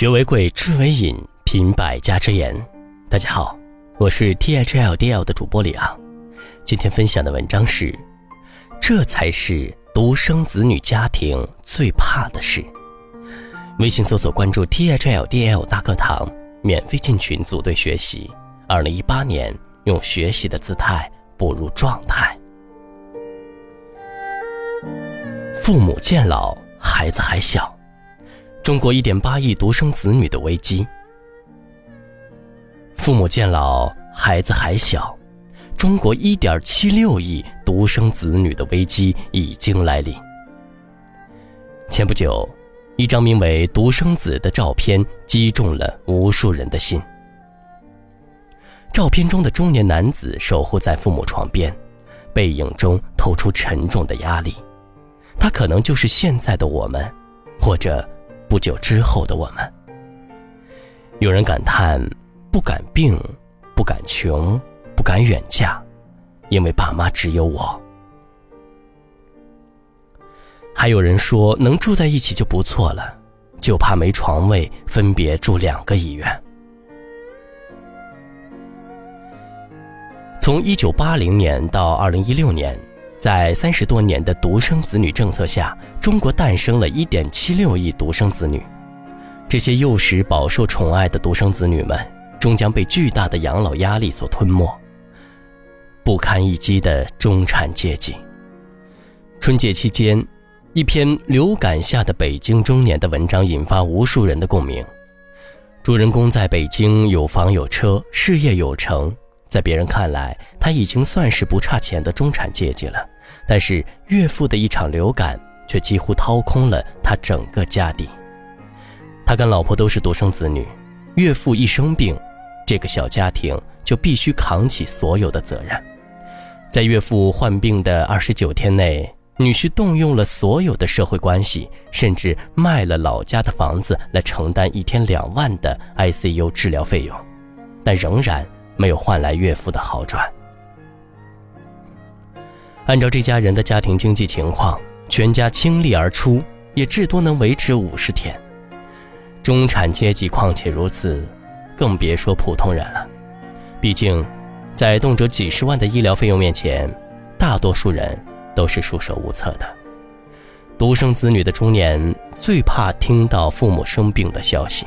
学为贵，知为引，品百家之言。大家好，我是 T H L D L 的主播李昂。今天分享的文章是：这才是独生子女家庭最怕的事。微信搜索关注 T H L D L 大课堂，免费进群组队学习。二零一八年，用学习的姿态步入状态。父母渐老，孩子还小。中国一点八亿独生子女的危机。父母渐老，孩子还小，中国一点七六亿独生子女的危机已经来临。前不久，一张名为“独生子”的照片击中了无数人的心。照片中的中年男子守护在父母床边，背影中透出沉重的压力。他可能就是现在的我们，或者……不久之后的我们，有人感叹不敢病，不敢穷，不敢远嫁，因为爸妈只有我。还有人说能住在一起就不错了，就怕没床位，分别住两个医院。从一九八零年到二零一六年。在三十多年的独生子女政策下，中国诞生了一点七六亿独生子女。这些幼时饱受宠爱的独生子女们，终将被巨大的养老压力所吞没。不堪一击的中产阶级。春节期间，一篇《流感下的北京中年》的文章引发无数人的共鸣。主人公在北京有房有车，事业有成。在别人看来，他已经算是不差钱的中产阶级了。但是岳父的一场流感却几乎掏空了他整个家底。他跟老婆都是独生子女，岳父一生病，这个小家庭就必须扛起所有的责任。在岳父患病的二十九天内，女婿动用了所有的社会关系，甚至卖了老家的房子来承担一天两万的 ICU 治疗费用，但仍然。没有换来岳父的好转。按照这家人的家庭经济情况，全家倾力而出，也至多能维持五十天。中产阶级况且如此，更别说普通人了。毕竟，在动辄几十万的医疗费用面前，大多数人都是束手无策的。独生子女的中年最怕听到父母生病的消息，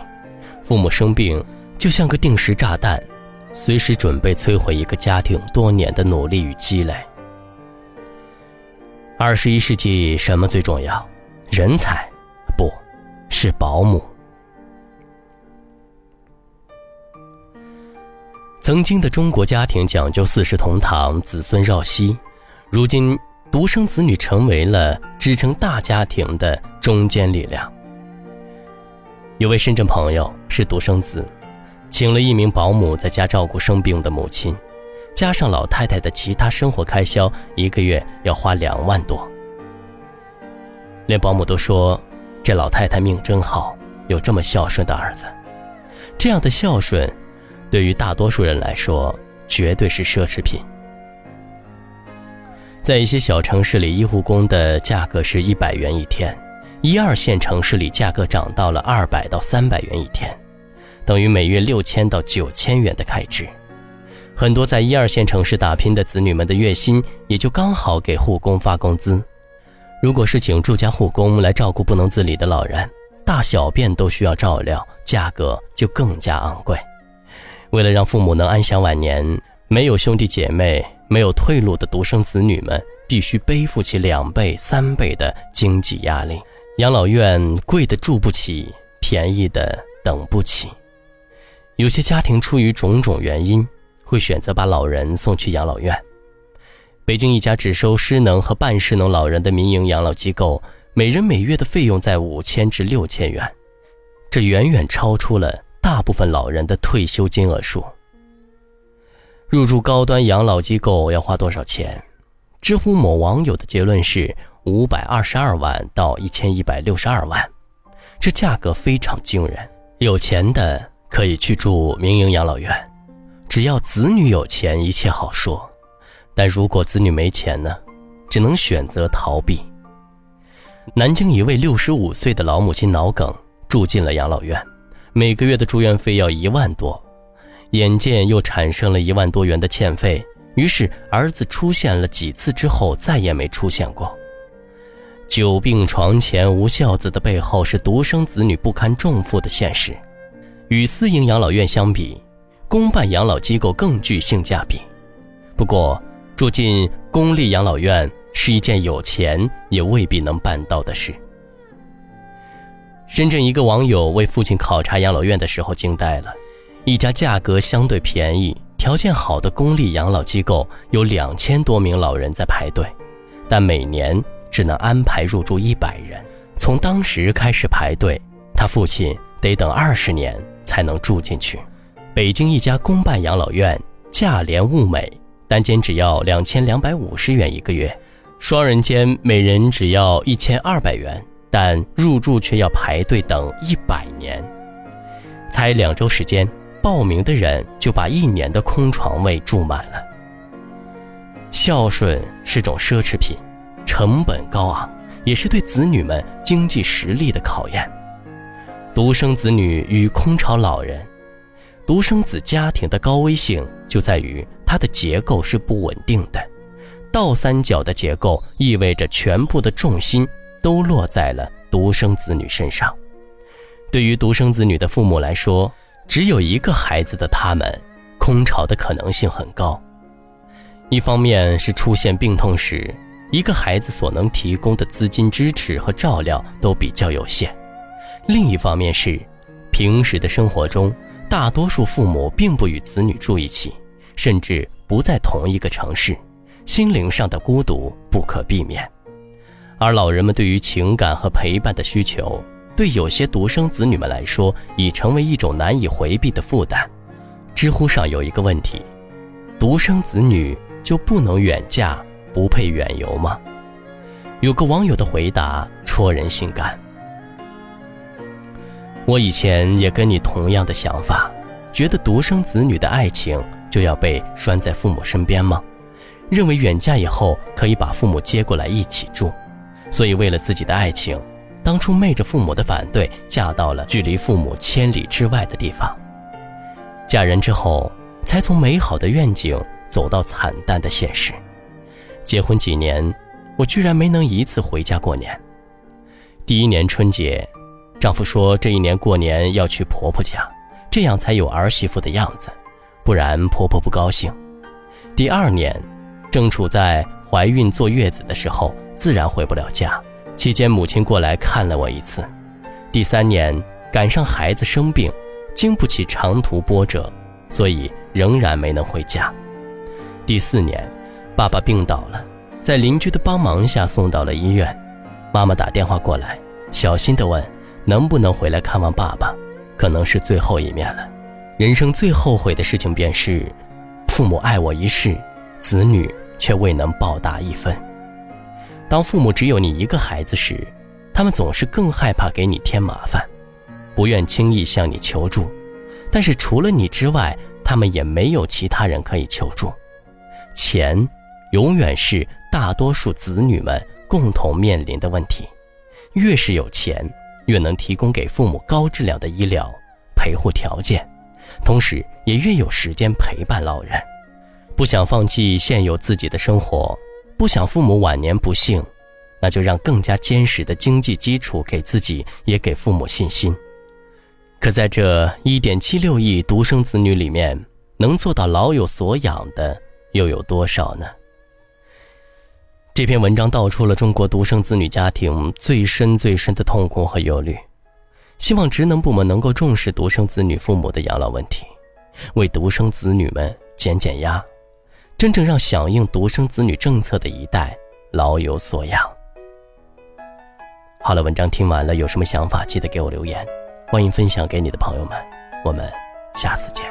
父母生病就像个定时炸弹。随时准备摧毁一个家庭多年的努力与积累。二十一世纪什么最重要？人才？不，是保姆。曾经的中国家庭讲究四世同堂、子孙绕膝，如今独生子女成为了支撑大家庭的中坚力量。有位深圳朋友是独生子。请了一名保姆在家照顾生病的母亲，加上老太太的其他生活开销，一个月要花两万多。连保姆都说，这老太太命真好，有这么孝顺的儿子。这样的孝顺，对于大多数人来说，绝对是奢侈品。在一些小城市里，医护工的价格是一百元一天，一二线城市里价格涨到了二百到三百元一天。等于每月六千到九千元的开支，很多在一二线城市打拼的子女们的月薪也就刚好给护工发工资。如果是请住家护工来照顾不能自理的老人，大小便都需要照料，价格就更加昂贵。为了让父母能安享晚年，没有兄弟姐妹、没有退路的独生子女们必须背负起两倍、三倍的经济压力。养老院贵的住不起，便宜的等不起。有些家庭出于种种原因，会选择把老人送去养老院。北京一家只收失能和半失能老人的民营养老机构，每人每月的费用在五千至六千元，这远远超出了大部分老人的退休金额数。入住高端养老机构要花多少钱？知乎某网友的结论是五百二十二万到一千一百六十二万，这价格非常惊人。有钱的。可以去住民营养老院，只要子女有钱，一切好说。但如果子女没钱呢？只能选择逃避。南京一位六十五岁的老母亲脑梗住进了养老院，每个月的住院费要一万多，眼见又产生了一万多元的欠费，于是儿子出现了几次之后再也没出现过。久病床前无孝子的背后是独生子女不堪重负的现实。与私营养老院相比，公办养老机构更具性价比。不过，住进公立养老院是一件有钱也未必能办到的事。深圳一个网友为父亲考察养老院的时候惊呆了，一家价格相对便宜、条件好的公立养老机构有两千多名老人在排队，但每年只能安排入住一百人。从当时开始排队，他父亲得等二十年才能住进去。北京一家公办养老院价廉物美，单间只要两千两百五十元一个月，双人间每人只要一千二百元。但入住却要排队等一百年，才两周时间，报名的人就把一年的空床位住满了。孝顺是种奢侈品，成本高昂，也是对子女们经济实力的考验。独生子女与空巢老人，独生子家庭的高危性就在于它的结构是不稳定的，倒三角的结构意味着全部的重心。都落在了独生子女身上。对于独生子女的父母来说，只有一个孩子的他们，空巢的可能性很高。一方面是出现病痛时，一个孩子所能提供的资金支持和照料都比较有限；另一方面是，平时的生活中，大多数父母并不与子女住一起，甚至不在同一个城市，心灵上的孤独不可避免。而老人们对于情感和陪伴的需求，对有些独生子女们来说，已成为一种难以回避的负担。知乎上有一个问题：独生子女就不能远嫁、不配远游吗？有个网友的回答戳人心肝。我以前也跟你同样的想法，觉得独生子女的爱情就要被拴在父母身边吗？认为远嫁以后可以把父母接过来一起住。所以，为了自己的爱情，当初昧着父母的反对，嫁到了距离父母千里之外的地方。嫁人之后，才从美好的愿景走到惨淡的现实。结婚几年，我居然没能一次回家过年。第一年春节，丈夫说这一年过年要去婆婆家，这样才有儿媳妇的样子，不然婆婆不高兴。第二年，正处在怀孕坐月子的时候。自然回不了家，期间母亲过来看了我一次。第三年赶上孩子生病，经不起长途波折，所以仍然没能回家。第四年，爸爸病倒了，在邻居的帮忙下送到了医院。妈妈打电话过来，小心地问能不能回来看望爸爸，可能是最后一面了。人生最后悔的事情便是，父母爱我一世，子女却未能报答一分。当父母只有你一个孩子时，他们总是更害怕给你添麻烦，不愿轻易向你求助。但是除了你之外，他们也没有其他人可以求助。钱，永远是大多数子女们共同面临的问题。越是有钱，越能提供给父母高质量的医疗陪护条件，同时也越有时间陪伴老人。不想放弃现有自己的生活。不想父母晚年不幸，那就让更加坚实的经济基础给自己，也给父母信心。可在这一点七六亿独生子女里面，能做到老有所养的又有多少呢？这篇文章道出了中国独生子女家庭最深最深的痛苦和忧虑。希望职能部门能够重视独生子女父母的养老问题，为独生子女们减减压。真正让响应独生子女政策的一代老有所养。好了，文章听完了，有什么想法记得给我留言，欢迎分享给你的朋友们。我们下次见。